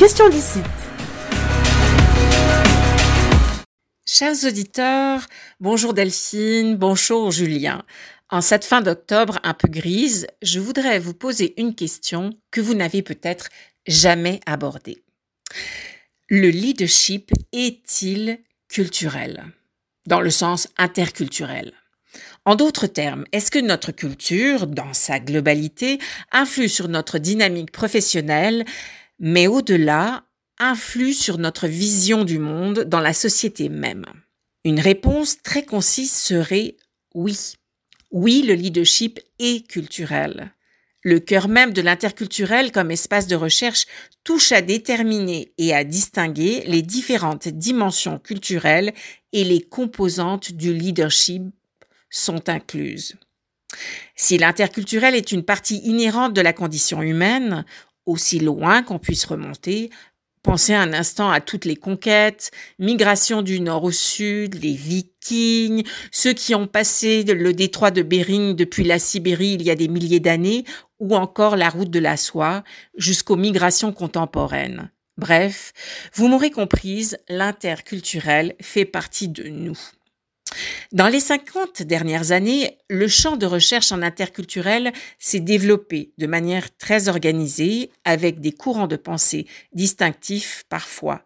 question d'ici. Chers auditeurs, bonjour Delphine, bonjour Julien. En cette fin d'octobre un peu grise, je voudrais vous poser une question que vous n'avez peut-être jamais abordée. Le leadership est-il culturel? Dans le sens interculturel. En d'autres termes, est-ce que notre culture, dans sa globalité, influe sur notre dynamique professionnelle, mais au-delà, influe sur notre vision du monde dans la société même Une réponse très concise serait oui. Oui, le leadership est culturel. Le cœur même de l'interculturel comme espace de recherche touche à déterminer et à distinguer les différentes dimensions culturelles et les composantes du leadership sont incluses. Si l'interculturel est une partie inhérente de la condition humaine, aussi loin qu'on puisse remonter, Pensez un instant à toutes les conquêtes, migration du nord au sud, les vikings, ceux qui ont passé le détroit de Bering depuis la Sibérie il y a des milliers d'années, ou encore la route de la soie, jusqu'aux migrations contemporaines. Bref, vous m'aurez comprise, l'interculturel fait partie de nous. Dans les 50 dernières années, le champ de recherche en interculturel s'est développé de manière très organisée, avec des courants de pensée distinctifs parfois.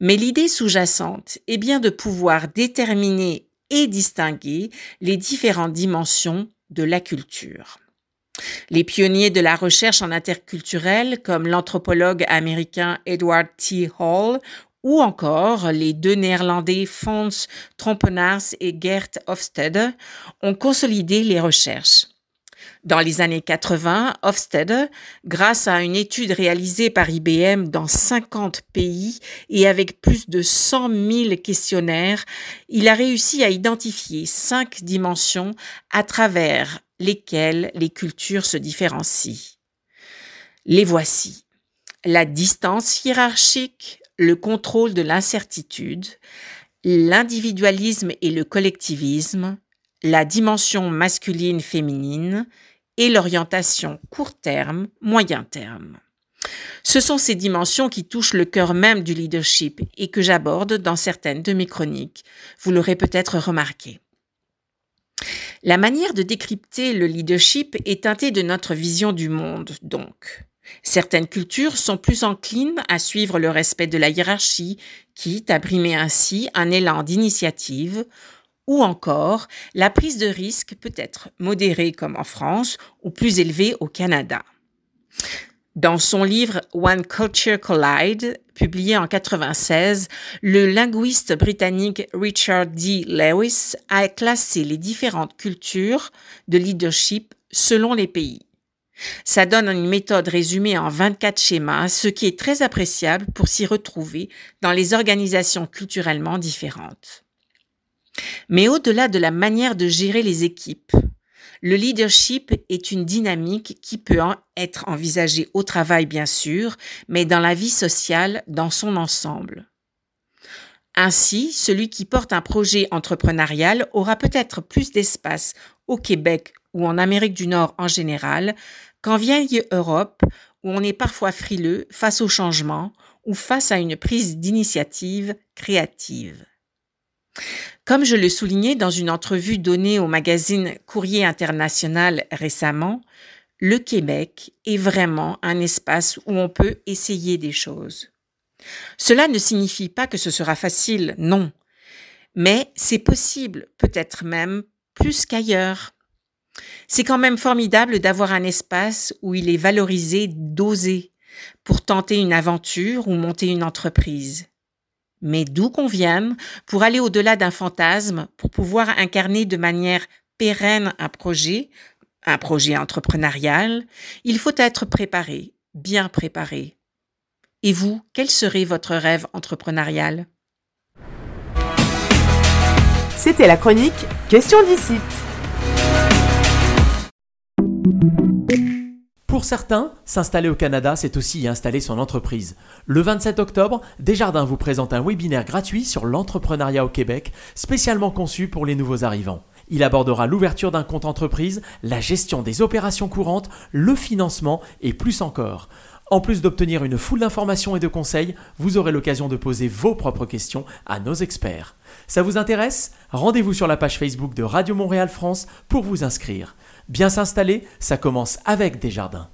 Mais l'idée sous-jacente est bien de pouvoir déterminer et distinguer les différentes dimensions de la culture. Les pionniers de la recherche en interculturel, comme l'anthropologue américain Edward T. Hall ou encore les deux néerlandais Fons Trompenaars et Gert Hofstede ont consolidé les recherches. Dans les années 80, Hofstede, grâce à une étude réalisée par IBM dans 50 pays et avec plus de 100 000 questionnaires, il a réussi à identifier cinq dimensions à travers lesquelles les cultures se différencient. Les voici. La distance hiérarchique, le contrôle de l'incertitude, l'individualisme et le collectivisme, la dimension masculine-féminine et l'orientation court terme, moyen terme. Ce sont ces dimensions qui touchent le cœur même du leadership et que j'aborde dans certaines de mes chroniques. Vous l'aurez peut-être remarqué. La manière de décrypter le leadership est teintée de notre vision du monde, donc. Certaines cultures sont plus enclines à suivre le respect de la hiérarchie, quitte à brimer ainsi un élan d'initiative, ou encore la prise de risque peut être modérée comme en France ou plus élevée au Canada. Dans son livre One Culture Collide, publié en 96, le linguiste britannique Richard D. Lewis a classé les différentes cultures de leadership selon les pays. Ça donne une méthode résumée en 24 schémas, ce qui est très appréciable pour s'y retrouver dans les organisations culturellement différentes. Mais au-delà de la manière de gérer les équipes, le leadership est une dynamique qui peut être envisagée au travail bien sûr, mais dans la vie sociale dans son ensemble. Ainsi, celui qui porte un projet entrepreneurial aura peut-être plus d'espace au Québec ou en Amérique du Nord en général qu'en vieille Europe où on est parfois frileux face au changement ou face à une prise d'initiative créative. Comme je le soulignais dans une entrevue donnée au magazine Courrier international récemment, le Québec est vraiment un espace où on peut essayer des choses. Cela ne signifie pas que ce sera facile, non, mais c'est possible, peut-être même plus qu'ailleurs. C'est quand même formidable d'avoir un espace où il est valorisé d'oser pour tenter une aventure ou monter une entreprise. Mais d'où qu'on vienne, pour aller au-delà d'un fantasme, pour pouvoir incarner de manière pérenne un projet, un projet entrepreneurial, il faut être préparé, bien préparé. Et vous, quel serait votre rêve entrepreneurial? C'était la chronique Question d'ici. Pour certains, s'installer au Canada, c'est aussi y installer son entreprise. Le 27 octobre, Desjardins vous présente un webinaire gratuit sur l'entrepreneuriat au Québec, spécialement conçu pour les nouveaux arrivants. Il abordera l'ouverture d'un compte entreprise, la gestion des opérations courantes, le financement et plus encore. En plus d'obtenir une foule d'informations et de conseils, vous aurez l'occasion de poser vos propres questions à nos experts. Ça vous intéresse? Rendez-vous sur la page Facebook de Radio Montréal France pour vous inscrire. Bien s'installer, ça commence avec Desjardins.